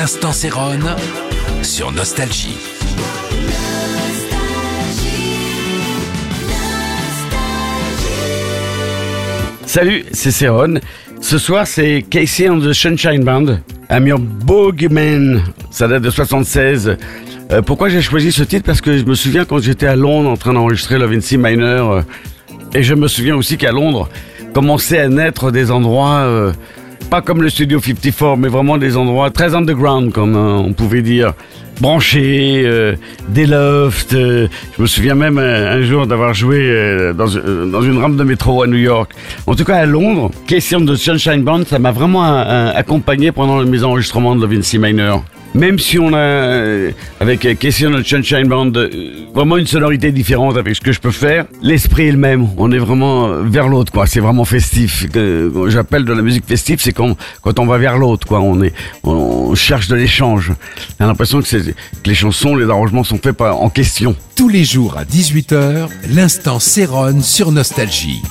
L'instant Céron sur Nostalgie. Salut, c'est Céron. Ce soir, c'est Casey and the Sunshine Band. I'm your bogeyman. Ça date de 76. Euh, pourquoi j'ai choisi ce titre? Parce que je me souviens quand j'étais à Londres en train d'enregistrer Love in C Minor. euh, et je me souviens aussi qu'à Londres, commençaient à naître des endroits, euh, pas comme le Studio 54, mais vraiment des endroits très underground, comme euh, on pouvait dire. Branchés, euh, des lofts. euh, je me souviens même un jour d'avoir joué dans, une rampe de métro à New York. En tout cas, à Londres, question de Sunshine Band, ça m'a vraiment accompagné pendant mes enregistrements de in C Minor. Même si on a, euh, avec euh, Question de Sunshine Band, euh, vraiment une sonorité différente avec ce que je peux faire, l'esprit est le même. On est vraiment vers l'autre, quoi. C'est vraiment festif. J'appelle de la musique festive, c'est quand, quand on va vers l'autre, quoi. On est, on cherche de l'échange. J'ai l'impression que, que les chansons, les arrangements sont faits en question. Tous les jours à 18h, l'instant Céron sur Nostalgie.